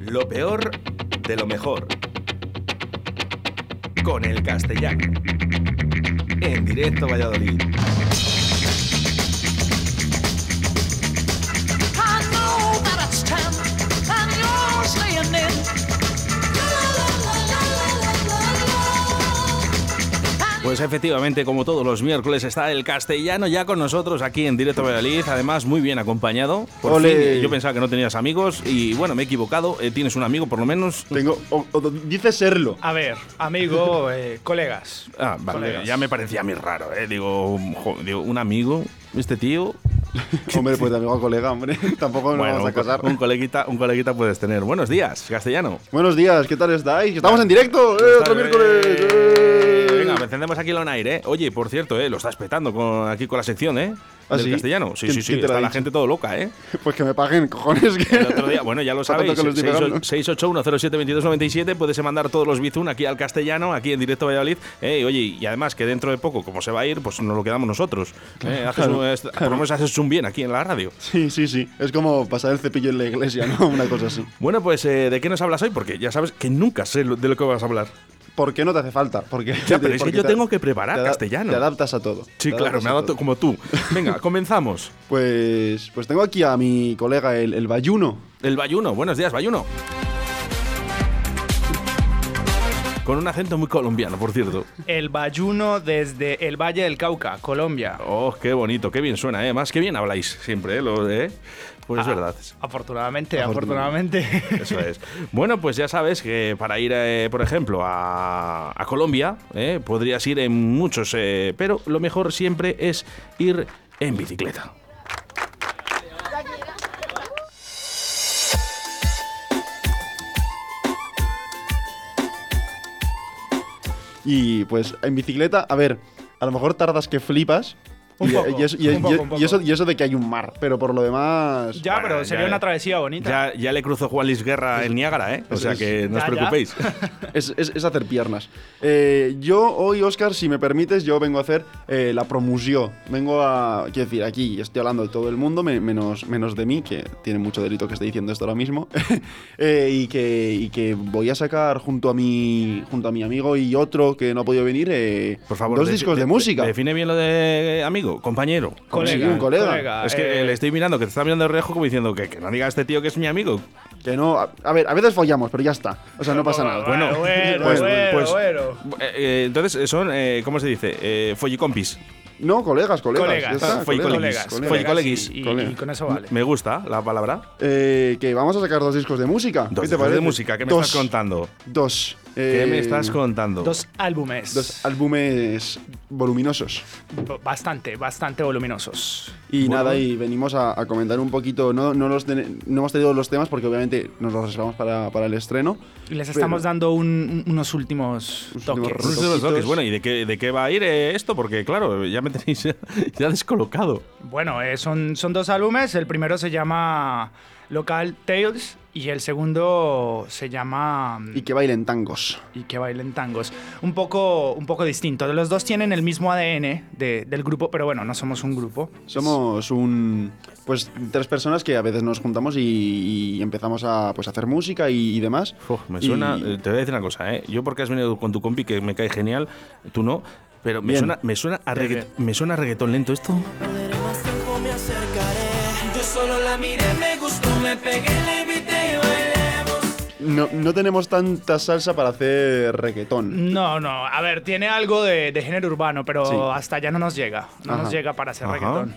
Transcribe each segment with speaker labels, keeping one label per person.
Speaker 1: Lo peor de lo mejor. Con el castellano. En directo Valladolid. Pues efectivamente, como todos los miércoles, está el castellano ya con nosotros aquí en Directo Valladolid. Además, muy bien acompañado. Por fin, yo pensaba que no tenías amigos y bueno, me he equivocado. Eh, tienes un amigo, por lo menos.
Speaker 2: Tengo. o- o- dice serlo.
Speaker 3: A ver, amigo, eh, colegas.
Speaker 1: Ah, vale,
Speaker 3: Colegas.
Speaker 1: ya me parecía a mí raro, ¿eh? Digo, jo- digo, un amigo, este tío.
Speaker 2: Hombre, pues de amigo a colega, hombre. Tampoco nos
Speaker 1: Bueno,
Speaker 2: vamos a casar.
Speaker 1: un coleguita, un coleguita puedes tener. Buenos días, castellano.
Speaker 2: Buenos días, ¿qué tal estáis? ¡Estamos en directo! ¡Eh, otro
Speaker 1: Eh,
Speaker 2: miércoles!
Speaker 1: Encendemos aquí el on air, ¿eh? Oye, por cierto, ¿eh? Lo estás petando con, aquí con la sección, ¿eh?
Speaker 2: ¿Ah,
Speaker 1: Del
Speaker 2: sí?
Speaker 1: castellano. Sí,
Speaker 2: ¿Quién-
Speaker 1: sí, sí. Está la
Speaker 2: dicho?
Speaker 1: gente todo loca, ¿eh?
Speaker 2: Pues que me paguen, cojones. Que...
Speaker 1: El otro día, bueno, ya lo sabéis.
Speaker 2: que lo estoy pegando.
Speaker 1: 681072297 puedes mandar todos los bizun aquí al castellano, aquí en directo Valladolid. Eh, y oye, y además que dentro de poco, como se va a ir, pues nos lo quedamos nosotros. Eh, haces es- Por lo menos haces un bien aquí en la radio.
Speaker 2: Sí, sí, sí. Es como pasar el cepillo en la iglesia, ¿no? Una cosa así.
Speaker 1: Bueno, pues eh, ¿de qué nos hablas hoy? Porque ya sabes que nunca sé de lo que vas a hablar.
Speaker 2: ¿Por qué no te hace falta? Porque,
Speaker 1: Ya, pero es que
Speaker 2: porque
Speaker 1: yo
Speaker 2: te-
Speaker 1: tengo que preparar
Speaker 2: te
Speaker 1: castellano.
Speaker 2: Te adaptas a todo.
Speaker 1: Sí, claro, me adapto
Speaker 2: todo.
Speaker 1: como tú. Venga, comenzamos.
Speaker 2: Pues, pues tengo aquí a mi colega, el, el Bayuno.
Speaker 1: El Bayuno, buenos días, Bayuno. Con un acento muy colombiano, por cierto.
Speaker 3: El Bayuno desde el Valle del Cauca, Colombia.
Speaker 1: Oh, qué bonito, qué bien suena, ¿eh? Más que bien habláis siempre, ¿eh? Lo, ¿eh? Pues es
Speaker 3: Ah,
Speaker 1: verdad.
Speaker 3: Afortunadamente,
Speaker 2: Afortunadamente.
Speaker 3: afortunadamente.
Speaker 1: Eso es. Bueno, pues ya sabes que para ir, eh, por ejemplo, a, a Colombia, eh, podrías ir en muchos, eh, pero lo mejor siempre es ir en bicicleta.
Speaker 2: Y pues en bicicleta, a ver, a lo mejor tardas que flipas.
Speaker 3: Un
Speaker 2: y,
Speaker 3: poco,
Speaker 2: y eso, y-
Speaker 3: un poco,
Speaker 2: y-
Speaker 3: un poco.
Speaker 2: y eso, y eso de que hay un mar, pero por lo demás.
Speaker 3: ya,
Speaker 1: Bueno,
Speaker 3: pero sería
Speaker 1: ya-
Speaker 3: una travesía bonita.
Speaker 1: Ya, ya le cruzó Juan Luis Guerra en Niágara, ¿eh? O
Speaker 2: es-
Speaker 1: sea
Speaker 2: es-
Speaker 1: que no os preocupéis.
Speaker 2: Es, es- es hacer piernas. Eh, yo hoy, Oscar, si me permites, yo vengo a hacer eh, la promoción. Vengo a. Quiero decir, aquí estoy hablando de todo el mundo, me- menos, menos de mí, que tiene mucho delito que esté diciendo esto ahora mismo. Eh, y, que, y que voy a sacar junto a mi, junto a mi amigo y otro que no ha podido venir eh,
Speaker 1: Por favor,
Speaker 2: dos
Speaker 1: de-
Speaker 2: discos de,
Speaker 1: de-
Speaker 2: música.
Speaker 1: Define bien lo de amigo, compañero.
Speaker 2: Sí, un colega.
Speaker 1: Es que
Speaker 3: eh,
Speaker 1: le estoy mirando, que te está mirando de reojo como diciendo que, que no diga a este tío que es mi amigo.
Speaker 2: Que no. A, a ver, a veces follamos, pero ya está. O sea, no pasa nada.
Speaker 3: Bueno, bueno,
Speaker 1: pues-
Speaker 3: bueno,
Speaker 1: pues-
Speaker 3: bueno.
Speaker 1: Eh, eh, entonces, son, eh, ¿cómo se dice? Eh, follicompis.
Speaker 2: No, colegas, colegas.
Speaker 3: Colegas,
Speaker 2: está, colegas,
Speaker 1: colegas.
Speaker 3: Y, y-
Speaker 2: Colega.
Speaker 3: y con eso vale.
Speaker 1: Me gusta la palabra.
Speaker 2: Eh, que vamos a sacar dos discos de música.
Speaker 1: Dos
Speaker 2: ¿Qué te
Speaker 1: discos
Speaker 2: parece?
Speaker 1: de música, ¿qué me
Speaker 2: Dos.
Speaker 1: estás contando?
Speaker 2: Dos.
Speaker 1: ¿Qué
Speaker 2: Eh,
Speaker 1: me estás contando?
Speaker 3: Dos álbumes.
Speaker 2: Dos álbumes voluminosos.
Speaker 3: Bastante, bastante voluminosos.
Speaker 2: Y
Speaker 1: Bueno.
Speaker 2: nada, y venimos a, a comentar un poquito. No, no, los ten- no hemos tenido los temas porque obviamente nos los reservamos para, para el estreno.
Speaker 3: Y les
Speaker 2: Pero-
Speaker 3: estamos dando un- un- unos últimos
Speaker 2: Unos
Speaker 3: toques.
Speaker 2: últimos
Speaker 1: Unos toques. Bueno, ¿y de qué, de qué va a ir eh, esto? Porque, claro, ya me tenéis ya, ya descolocado.
Speaker 3: Bueno, eh, son, son dos álbumes. El primero se llama Local Tales y el segundo se llama
Speaker 2: Y que bailen tangos.
Speaker 3: y que bailen tangos. Un poco, un poco distinto. Los dos tienen el mismo ADN de- del grupo, pero bueno, no somos un grupo.
Speaker 2: Somos un. Pues tres personas que a veces nos juntamos y, y empezamos a pues, hacer música y, y demás.
Speaker 1: Uf, me
Speaker 2: Y-
Speaker 1: suena. eh, Te voy a decir una cosa, ¿eh? Yo, porque has venido con tu compi, que me cae genial, tú no. Pero me
Speaker 2: Bien.
Speaker 1: suena, me, suena a regga- me suena a reggaetón lento esto.
Speaker 4: Perderé más tiempo, me acercaré. Yo solo la miré,
Speaker 2: No, no tenemos tanta salsa para hacer reggaetón.
Speaker 3: No, no. A ver, tiene algo de, de género urbano, pero
Speaker 2: Sí.
Speaker 3: hasta allá no nos llega. No
Speaker 2: Ajá.
Speaker 3: nos llega para hacer
Speaker 1: Ajá.
Speaker 3: reggaetón.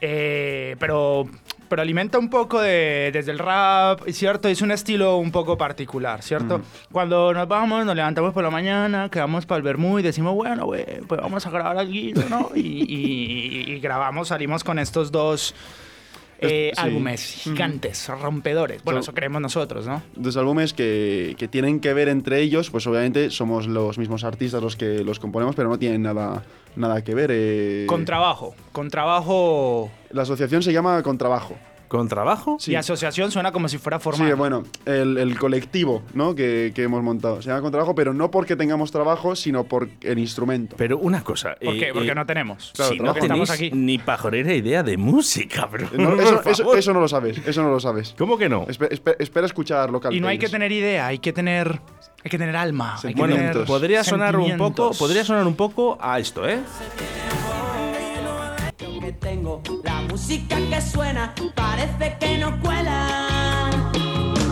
Speaker 3: Eh, pero, pero alimenta un poco de, desde el rap, ¿cierto? Es un estilo un poco particular, ¿cierto? Cuando nos vamos, nos levantamos por la mañana, quedamos para el vermú y decimos, bueno, güey, pues vamos a grabar algo, ¿no? Y, y- y grabamos, salimos con estos dos eh,
Speaker 2: Sí.
Speaker 3: álbumes gigantes, rompedores. Bueno, eso creemos nosotros, ¿no?
Speaker 2: Dos álbumes que, que tienen que ver entre ellos, pues obviamente somos los mismos artistas los que los componemos, pero no tienen nada, nada que ver. eh.
Speaker 3: Con trabajo, con trabajo
Speaker 2: La asociación se llama Contrabajo.
Speaker 1: ¿Con trabajo?
Speaker 3: Y asociación suena como si fuera formal.
Speaker 2: Sí, bueno, el, el colectivo ¿no? que, que hemos montado. Se llama con trabajo, pero no porque tengamos trabajo, sino por el instrumento.
Speaker 1: Pero una cosa.
Speaker 3: ¿Por
Speaker 1: eh,
Speaker 3: qué? Porque
Speaker 1: eh,
Speaker 3: no tenemos.
Speaker 2: claro,
Speaker 1: si no
Speaker 2: trabajo.
Speaker 1: Tenéis
Speaker 3: aquí.
Speaker 1: ni pajorera idea de música, pero
Speaker 2: No, eso, eso- eso no lo sabes, eso no lo sabes.
Speaker 1: ¿Cómo que no?
Speaker 2: Espe- espe- espera escuchar local.
Speaker 3: Y no hay que tener idea, hay que tener, hay que tener alma. Hay que
Speaker 1: Bueno,
Speaker 3: tener
Speaker 1: podría sonar un poco, podría sonar un poco a esto, ¿eh?
Speaker 4: Música que suena parece que no cuela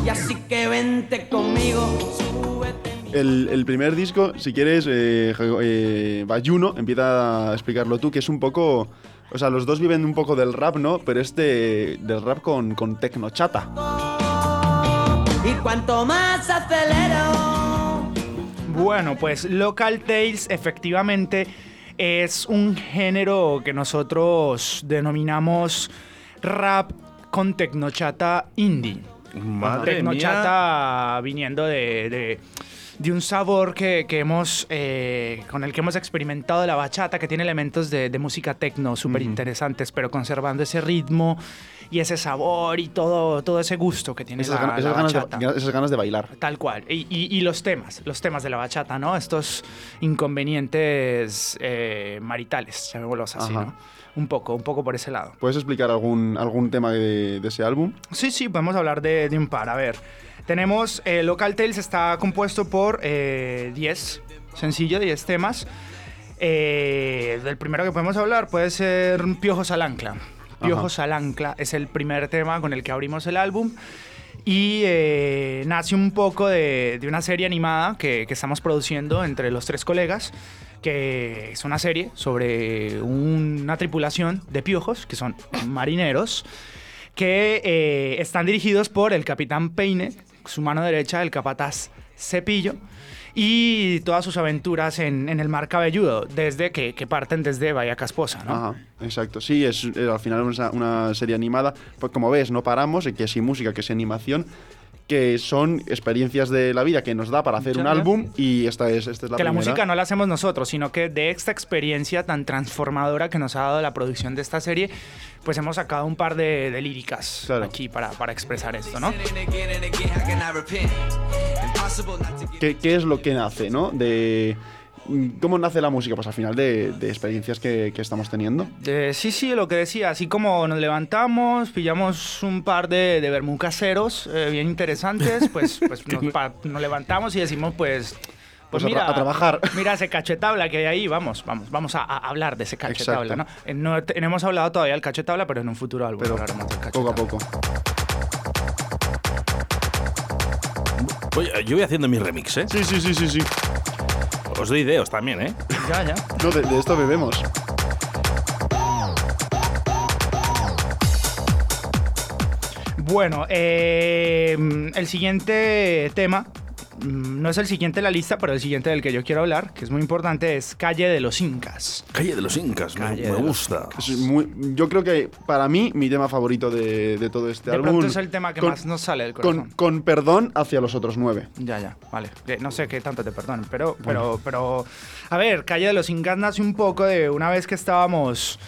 Speaker 4: Y así que vente conmigo, súbete mi
Speaker 2: El, el primer disco, si quieres, eh, eh, Bayuno, empieza a explicarlo tú, que es un poco. O sea, los dos viven un poco del rap, ¿no? Pero este del rap con, con tecnochata.
Speaker 4: Y cuanto más acelero
Speaker 3: Bueno, pues Local Tales efectivamente es un género que nosotros denominamos rap con tecnochata indie.
Speaker 1: Madre mía.
Speaker 3: Tecnochata viniendo de, de- de un sabor que, que hemos, eh, con el que hemos experimentado la bachata, que tiene elementos de, de música tecno súper interesantes, pero conservando ese ritmo y ese sabor y todo, todo ese gusto que tiene
Speaker 2: Esas,
Speaker 3: la,
Speaker 2: ganas,
Speaker 3: la
Speaker 2: esas ganas
Speaker 3: bachata.
Speaker 2: de, esas ganas de bailar.
Speaker 3: Tal cual. Y, y- y los temas, los temas de la bachata, ¿no? Estos inconvenientes eh, maritales, llamémoslos así,
Speaker 2: Ajá.
Speaker 3: ¿no? Un poco, un poco por ese lado.
Speaker 2: ¿Puedes explicar algún, algún tema de, de ese álbum?
Speaker 3: Sí, sí, podemos hablar de, de un par. A ver, tenemos eh, Local Tales, está compuesto por eh, 10, sencillo, 10 temas. Eh, del primero que podemos hablar puede ser Piojos al Ancla. Piojos al Ancla es el primer tema con el que abrimos el álbum. Y eh, nace un poco de, una serie animada que, que estamos produciendo entre los tres colegas, que es una serie sobre una tripulación de piojos, que son marineros, que eh, están dirigidos por el capitán Peine, su mano derecha, el capataz Cepillo, y todas sus aventuras en, en el mar cabelludo, desde que, que parten desde Bahía Casposa, ¿no?
Speaker 2: Ajá, exacto. Sí, es, eh, al final es una, una serie animada. Pues como ves, no paramos, que si música, que si animación, que son experiencias de la vida que nos da para hacer
Speaker 3: Ya,
Speaker 2: un álbum y esta es, esta es la
Speaker 3: que la
Speaker 2: primera.
Speaker 3: música no la hacemos nosotros, sino que de esta experiencia tan transformadora que nos ha dado la producción de esta serie, pues hemos sacado un par de, de líricas
Speaker 2: Claro.
Speaker 3: aquí para, para expresar esto, ¿no?
Speaker 2: ¿Qué, qué es lo que nace, no? De... ¿Cómo nace la música? Pues al final de, de experiencias que, que estamos teniendo.
Speaker 3: Eh, sí, sí, lo que decía, así como nos levantamos, pillamos un par de, de vermú caseros eh, bien interesantes, pues, pues nos, pa- nos levantamos y decimos, pues... Pues,
Speaker 2: Pues a
Speaker 3: mira,
Speaker 2: a trabajar.
Speaker 3: Mira ese cachetabla que hay ahí, vamos, vamos, vamos a, a hablar de ese cachetabla. ¿no? Eh, No, hemos hablado todavía del cachetabla, pero en un futuro álbum
Speaker 2: Pero poco a poco.
Speaker 1: Oye, yo voy haciendo mi remix, ¿eh?
Speaker 2: Sí, sí, sí, sí, sí.
Speaker 1: Os doy ideos también, ¿eh?
Speaker 3: Ya, ya.
Speaker 2: No, de, de esto bebemos.
Speaker 3: Bueno, eh, el siguiente tema, no es el siguiente en la lista, pero el siguiente del que yo quiero hablar, que es muy importante, es Calle de los Incas.
Speaker 1: Calle de los Incas, me,
Speaker 3: Calle
Speaker 1: me
Speaker 3: de los
Speaker 1: gusta.
Speaker 2: Muy- yo creo que para mí, mi tema favorito de, de todo este
Speaker 3: De
Speaker 2: álbum.
Speaker 3: pronto es el tema que
Speaker 2: con-
Speaker 3: más nos sale del
Speaker 2: con,
Speaker 3: corazón.
Speaker 2: con perdón hacia los otros nueve.
Speaker 3: Ya, ya, vale. Eh, No sé qué tanto te perdonen, pero, pero, pero, a ver, Calle de los Incas nace un poco de una vez que estábamos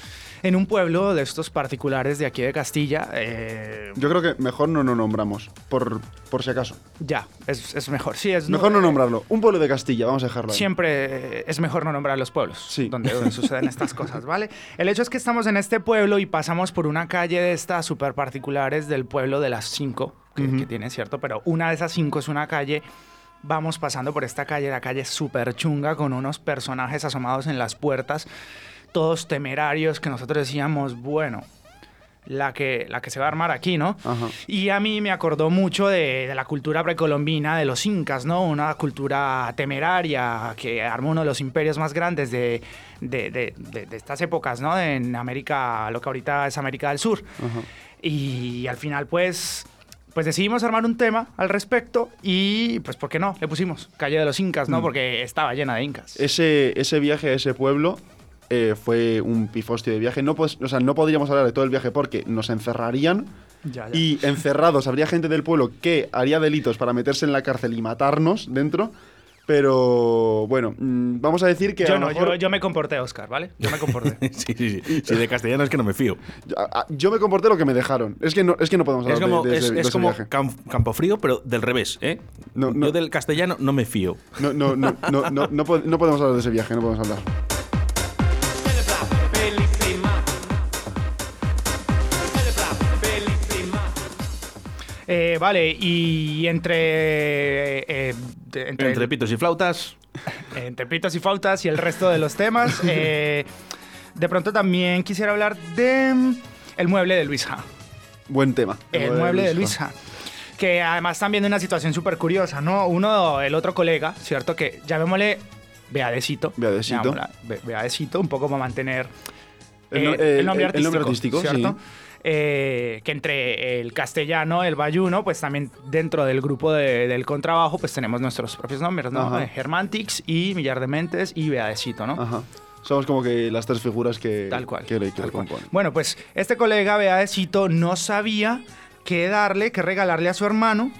Speaker 3: en un pueblo de estos particulares de aquí de Castilla. eh,
Speaker 2: Yo creo que mejor no lo nombramos, por, por si acaso.
Speaker 3: ya, es, es mejor. Sí, es
Speaker 2: Mejor no nombrarlo. Un pueblo de Castilla, vamos a dejarlo ahí.
Speaker 3: Siempre eh, es mejor no nombrar los pueblos
Speaker 2: Sí.
Speaker 3: donde, donde suceden estas cosas, ¿vale? El hecho es que estamos en este pueblo y pasamos por una calle de estas súper particulares del pueblo de las cinco, que,
Speaker 2: Ujú.
Speaker 3: que tiene, ¿cierto? Pero una de esas cinco es una calle. Vamos pasando por esta calle, la calle súper chunga, con unos personajes asomados en las puertas, todos temerarios, que nosotros decíamos, bueno, la que, la que se va a armar aquí, ¿no?
Speaker 2: Ajá.
Speaker 3: Y a mí me acordó mucho de, de la cultura precolombina de los incas, ¿no? Una cultura temeraria que armó uno de los imperios más grandes de, de- de- estas épocas, ¿no? En América, lo que ahorita es América del Sur.
Speaker 2: Ajá.
Speaker 3: Y al final, pues, pues decidimos armar un tema al respecto y, pues, ¿por qué no? Le pusimos Calle de los Incas, ¿no?
Speaker 2: Mm.
Speaker 3: Porque estaba llena de incas.
Speaker 2: Ese, ese viaje a ese pueblo eh, fue un pifostio de viaje. No, pues, o sea, no podríamos hablar de todo el viaje porque nos encerrarían
Speaker 3: Ya, ya.
Speaker 2: y encerrados habría gente del pueblo que haría delitos para meterse en la cárcel y matarnos dentro. Pero bueno, mm, vamos a decir que
Speaker 3: Yo no,
Speaker 2: mejor-
Speaker 3: yo, yo me comporté, Oscar, ¿vale? Yo me comporté.
Speaker 1: sí, sí, sí. Si de castellano es que no me fío.
Speaker 2: a- yo me comporté lo que me dejaron. Es que no, es que no podemos hablar
Speaker 1: Es como,
Speaker 2: de, de
Speaker 1: es,
Speaker 2: de
Speaker 1: es
Speaker 2: ese
Speaker 1: como
Speaker 2: viaje.
Speaker 1: cam- campo frío, pero del revés, ¿eh?
Speaker 2: No, no.
Speaker 1: Yo del castellano no me fío.
Speaker 2: No, no, no, no, no, no, po- no podemos hablar de ese viaje, no podemos hablar.
Speaker 3: Eh, vale, y entre, eh, de- entre,
Speaker 1: Entre pitos y flautas.
Speaker 3: entre pitos y flautas y el resto de los temas, eh, de pronto también quisiera hablar de mm, el mueble de Luisa.
Speaker 2: Buen tema.
Speaker 3: El mueble de Luisa. Que además también de una situación súper curiosa, ¿no? Uno, el otro colega, ¿cierto? Que llamémosle Beadecito.
Speaker 2: Beadecito.
Speaker 3: Be- Beadecito, un poco para mantener
Speaker 2: El no-
Speaker 3: eh, el, nombre
Speaker 2: el- el
Speaker 3: artístico,
Speaker 2: nombre artístico,
Speaker 3: ¿cierto?
Speaker 2: sí.
Speaker 3: Eh, que entre el castellano, el bayuno, pues también dentro del grupo de- del contrabajo, pues tenemos nuestros propios nombres, ¿no?
Speaker 2: Ajá.
Speaker 3: Eh, Germantix y Millar de Mentes y Beadecito, ¿no?
Speaker 2: Ajá. Somos como que las tres figuras que,
Speaker 3: Tal cual.
Speaker 2: que,
Speaker 3: tal cual. Bueno, pues este colega Beadecito no sabía qué darle, qué regalarle a su hermano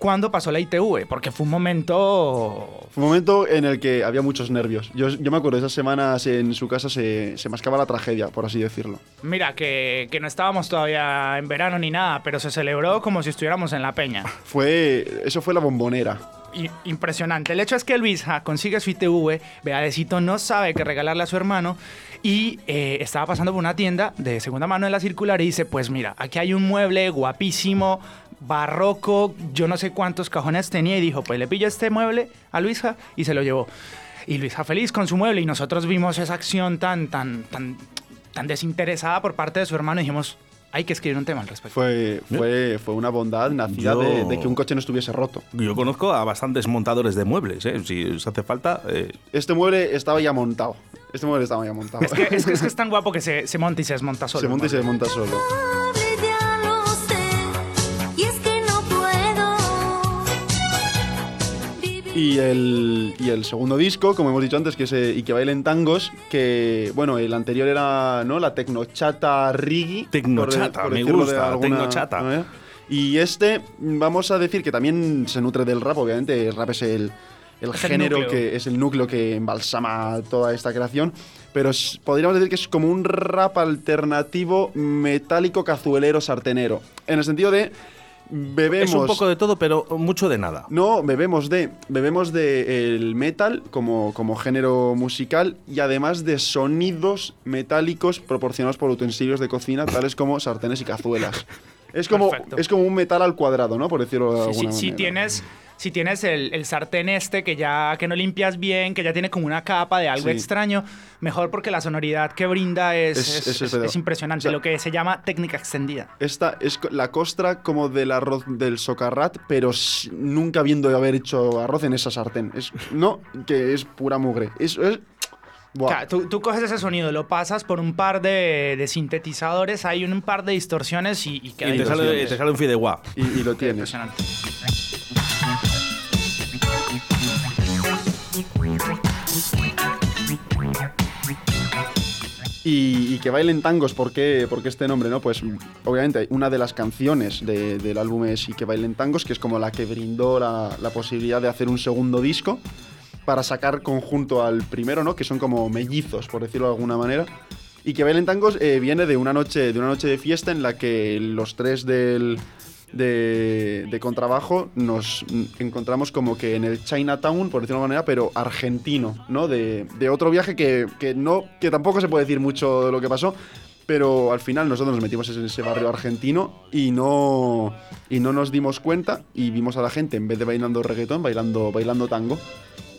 Speaker 3: cuando pasó la ITV, porque fue un momento...
Speaker 2: Fue un momento en el que había muchos nervios. Yo, yo me acuerdo, esas semanas en su casa se, se mascaba la tragedia, por así decirlo.
Speaker 3: Mira, que, que no estábamos todavía en verano ni nada, pero se celebró como si estuviéramos en la peña.
Speaker 2: Fue, eso fue la bombonera.
Speaker 3: Impresionante. El hecho es que Luisa consigue su ITV, Beadecito no sabe qué regalarle a su hermano y eh, estaba pasando por una tienda de segunda mano en la circular y dice, pues mira, aquí hay un mueble guapísimo, barroco, yo no sé cuántos cajones tenía y dijo, pues le pillo este mueble a Luisa y se lo llevó. Y Luisa feliz con su mueble y nosotros vimos esa acción tan, tan, tan, tan desinteresada por parte de su hermano y dijimos, hay que escribir un tema al respecto.
Speaker 2: Fue, fue, fue una bondad nacida
Speaker 1: Yo-
Speaker 2: de, de que un coche no estuviese roto.
Speaker 1: Yo conozco a bastantes montadores de muebles, ¿eh? Si os hace falta. eh,
Speaker 2: Este mueble estaba ya montado. Este mueble estaba ya montado.
Speaker 3: Es que, es que es que es tan guapo que se, se monta y se desmonta solo.
Speaker 2: se monta y se desmonta solo.
Speaker 5: Y
Speaker 2: el, y el segundo disco, como hemos dicho antes, que es eh, Y que bailen tangos, que, bueno, el anterior era, ¿no? La tecnochata Rigi.
Speaker 1: Tecnochata, me
Speaker 2: decirlo de
Speaker 1: gusta,
Speaker 2: alguna
Speaker 1: tecnochata.
Speaker 2: manera. Y este, vamos a decir que también se nutre del rap, obviamente, el rap es el, el
Speaker 3: Es
Speaker 2: género que es el núcleo que embalsama toda esta creación, pero podríamos decir que es como un rap alternativo metálico cazuelero sartenero, en el sentido de bebemos
Speaker 1: es un poco de todo, pero mucho de nada.
Speaker 2: no, bebemos de bebemos de el metal como, como género musical y además de sonidos metálicos proporcionados por utensilios de cocina tales como sartenes y cazuelas. Es como,
Speaker 3: Perfecto.
Speaker 2: es como un metal al cuadrado, ¿no? Por decirlo de alguna
Speaker 3: sí, si tienes, si tienes el, el sartén este que ya que no limpias bien, que ya tiene como una capa de algo
Speaker 2: Sí.
Speaker 3: extraño, mejor porque la sonoridad que brinda es,
Speaker 2: Es-
Speaker 3: impresionante,
Speaker 2: O sea,
Speaker 3: lo que se llama técnica extendida.
Speaker 2: Esta es la costra como del arroz del socarrat, pero nunca viendo haber hecho arroz en esa sartén. Es, no, que es pura mugre. Es,
Speaker 3: Claro, tú, tú coges ese sonido, lo pasas por un par de, de sintetizadores, hay un par de distorsiones y, y queda
Speaker 1: Y te sale, te sale un fideuá.
Speaker 2: y, y lo tienes.
Speaker 3: impresionante.
Speaker 2: Y, y que bailen tangos, ¿por qué, por qué este nombre? no Pues obviamente una de las canciones de- del álbum es Y que bailen tangos, que es como la que brindó la, la posibilidad de hacer un segundo disco para sacar conjunto al primero, ¿no? Que son como mellizos, por decirlo de alguna manera. Y que bailen tangos eh, viene de una noche de una noche de fiesta en la que los tres del de, de contrabajo nos encontramos como que en el Chinatown, por decirlo de alguna manera, pero argentino, ¿no? De, de otro viaje que, que no que tampoco se puede decir mucho de lo que pasó, pero al final nosotros nos metimos en ese barrio argentino y no y no nos dimos cuenta y vimos a la gente en vez de bailando reggaetón, bailando bailando tango.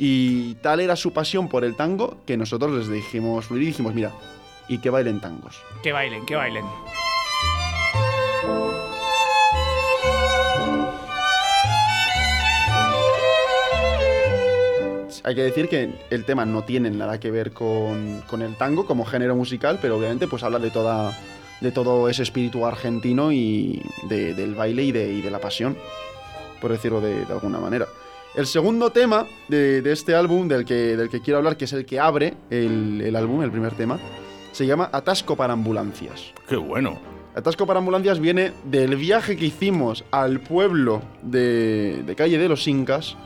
Speaker 2: Y tal era su pasión por el tango que nosotros les dijimos, y dijimos, mira, y que bailen tangos.
Speaker 3: Que bailen, que bailen.
Speaker 2: Hay que decir que el tema no tiene nada que ver con, con el tango como género musical, pero obviamente pues habla de toda de todo ese espíritu argentino y de- del baile y de, y de la pasión, por decirlo de, de alguna manera. El segundo tema de, de este álbum, del que, del que quiero hablar, que es el que abre el, el álbum, el primer tema, se llama Atasco para ambulancias.
Speaker 1: Qué bueno.
Speaker 2: Atasco para ambulancias viene del viaje que hicimos al pueblo de, de calle de los Incas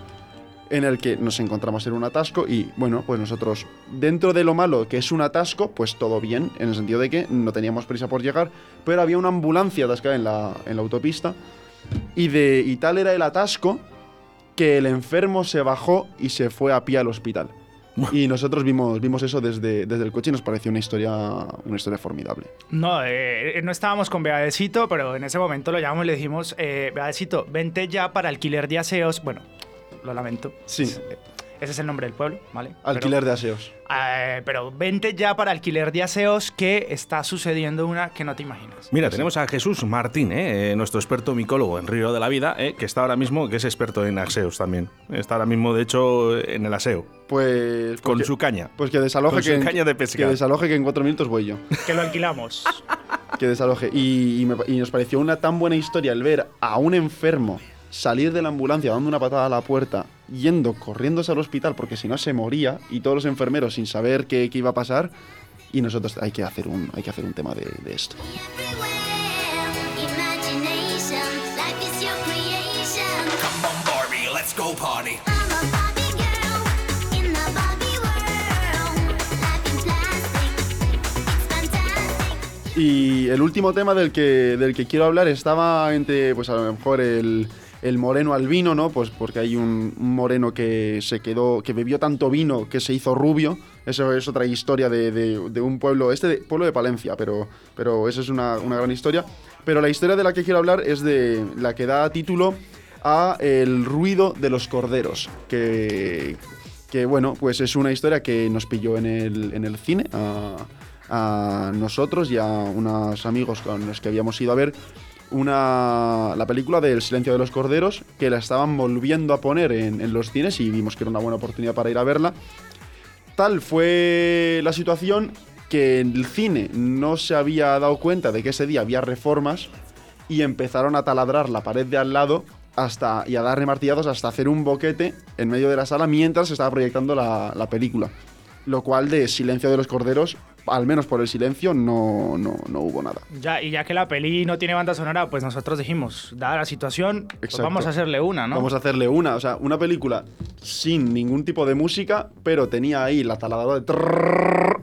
Speaker 2: en el que nos encontramos en un atasco y bueno, pues nosotros dentro de lo malo que es un atasco, pues todo bien, en el sentido de que no teníamos prisa por llegar, pero había una ambulancia atascada en la, en la autopista y, de, y tal era el atasco que el enfermo se bajó y se fue a pie al hospital. Y nosotros vimos, vimos eso desde, desde el coche y nos pareció una historia, una historia formidable.
Speaker 3: No, eh, no estábamos con Beadecito, pero en ese momento lo llamamos y le dijimos, eh, Beadecito, vente ya para alquiler de aseos. Bueno, lo lamento.
Speaker 2: Sí.
Speaker 3: Ese es el nombre del pueblo, ¿vale?
Speaker 2: Alquiler de aseos.
Speaker 3: Pero, eh, pero vente ya para alquiler de aseos que está sucediendo una que no te imaginas.
Speaker 1: Mira, tenemos a Jesús Martín, ¿eh? Eh, nuestro experto micólogo en Río de la Vida, ¿eh? que está ahora mismo, que es experto en aseos también. Está ahora mismo, de hecho, en el aseo,
Speaker 2: Pues.
Speaker 1: con
Speaker 2: pues
Speaker 1: su
Speaker 2: que-
Speaker 1: caña.
Speaker 2: Pues que desaloje
Speaker 1: con su
Speaker 2: que, en-
Speaker 1: caña de pesca.
Speaker 2: que desaloje que en cuatro minutos voy yo.
Speaker 3: Que lo alquilamos.
Speaker 2: que desaloje. Y, y me- y nos pareció una tan buena historia el ver a un enfermo salir de la ambulancia dando una patada a la puerta, yendo, corriéndose al hospital porque si no se moría, y todos los enfermeros sin saber qué, qué iba a pasar. Y nosotros hay que hacer un, hay que hacer un tema de, de esto. Y el último tema del que, del que quiero hablar estaba entre, pues a lo mejor el, el moreno al vino, ¿no? Pues porque hay un, moreno que se quedó, que bebió tanto vino que se hizo rubio. Eso es otra historia de, de- un pueblo, este de- pueblo de Palencia, pero, pero eso es una, una gran historia. Pero la historia de la que quiero hablar es de la que da título a El ruido de los corderos, que, que bueno, pues es una historia que nos pilló en el, en el cine a, a nosotros y a unos amigos con los que habíamos ido a ver una, la película del Silencio de los Corderos, que la estaban volviendo a poner en, los cines y vimos que era una buena oportunidad para ir a verla. Tal fue la situación que el cine no se había dado cuenta de que ese día había reformas y empezaron a taladrar la pared de al lado hasta, y a darle martillados hasta hacer un boquete en medio de la sala mientras se estaba proyectando la, la película. Lo cual de Silencio de los Corderos, al menos por el silencio, no, no, no hubo nada.
Speaker 3: Ya, y ya que la peli no tiene banda sonora, pues nosotros dijimos, dada la situación, pues vamos a hacerle una, ¿no?
Speaker 2: Vamos a hacerle una, o sea, una película sin ningún tipo de música, pero tenía ahí la taladradora de trrrrrrr,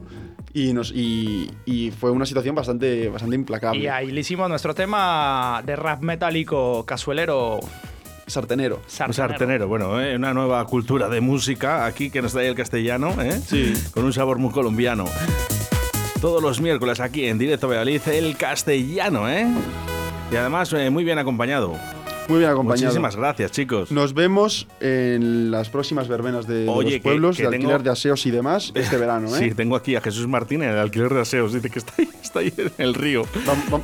Speaker 2: y nos y, y fue una situación bastante bastante implacable.
Speaker 3: Y ahí le hicimos nuestro tema de rap metálico casuelero
Speaker 2: Sartenero.
Speaker 1: Un
Speaker 3: sartenero.
Speaker 1: sartenero, bueno, ¿eh? una nueva cultura de música aquí que nos trae el castellano, ¿eh?
Speaker 2: Sí.
Speaker 1: con un sabor muy colombiano. Todos los miércoles aquí en Directo Valladolid, el castellano, ¿eh? Y además eh, muy bien acompañado.
Speaker 2: Muy bien acompañado.
Speaker 1: Muchísimas gracias, chicos.
Speaker 2: Nos vemos en las próximas verbenas de, de
Speaker 1: Oye,
Speaker 2: los
Speaker 1: que-
Speaker 2: pueblos,
Speaker 1: que
Speaker 2: de
Speaker 1: tengo-
Speaker 2: alquiler de aseos y demás, este verano, ¿eh?
Speaker 1: Sí, tengo aquí a Jesús Martín en el alquiler de aseos. Dice que está ahí, está ahí en el río.
Speaker 2: Vam- vam-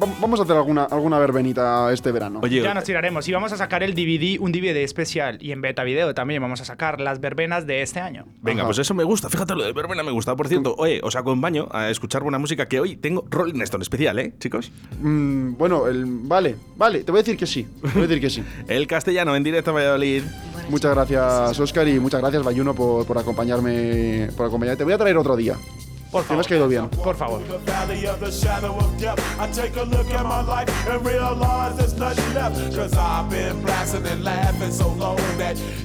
Speaker 2: vam- Vamos a hacer alguna, alguna verbenita este verano.
Speaker 1: Oye,
Speaker 3: Ya nos tiraremos. Y vamos a sacar el DVD, un DVD especial. Y en beta video también vamos a sacar las verbenas de este año.
Speaker 1: venga,
Speaker 2: Ajá.
Speaker 1: pues eso me gusta. Fíjate, lo de verbena me gusta. Por cierto, oye, os acompaño a escuchar buena música que hoy tengo Rolling Stone especial, ¿eh, chicos?
Speaker 2: Mm, bueno, el, vale, vale, te voy a decir que sí. Voy a decir que sí.
Speaker 1: El castellano en directo a Valladolid.
Speaker 2: Muchas gracias, Oscar, y muchas gracias, Bayuno, por, por acompañarme. Por acompañarme. Te voy a traer otro día.
Speaker 3: Por
Speaker 2: Que me
Speaker 3: favor.
Speaker 2: has caído bien.
Speaker 3: Por favor.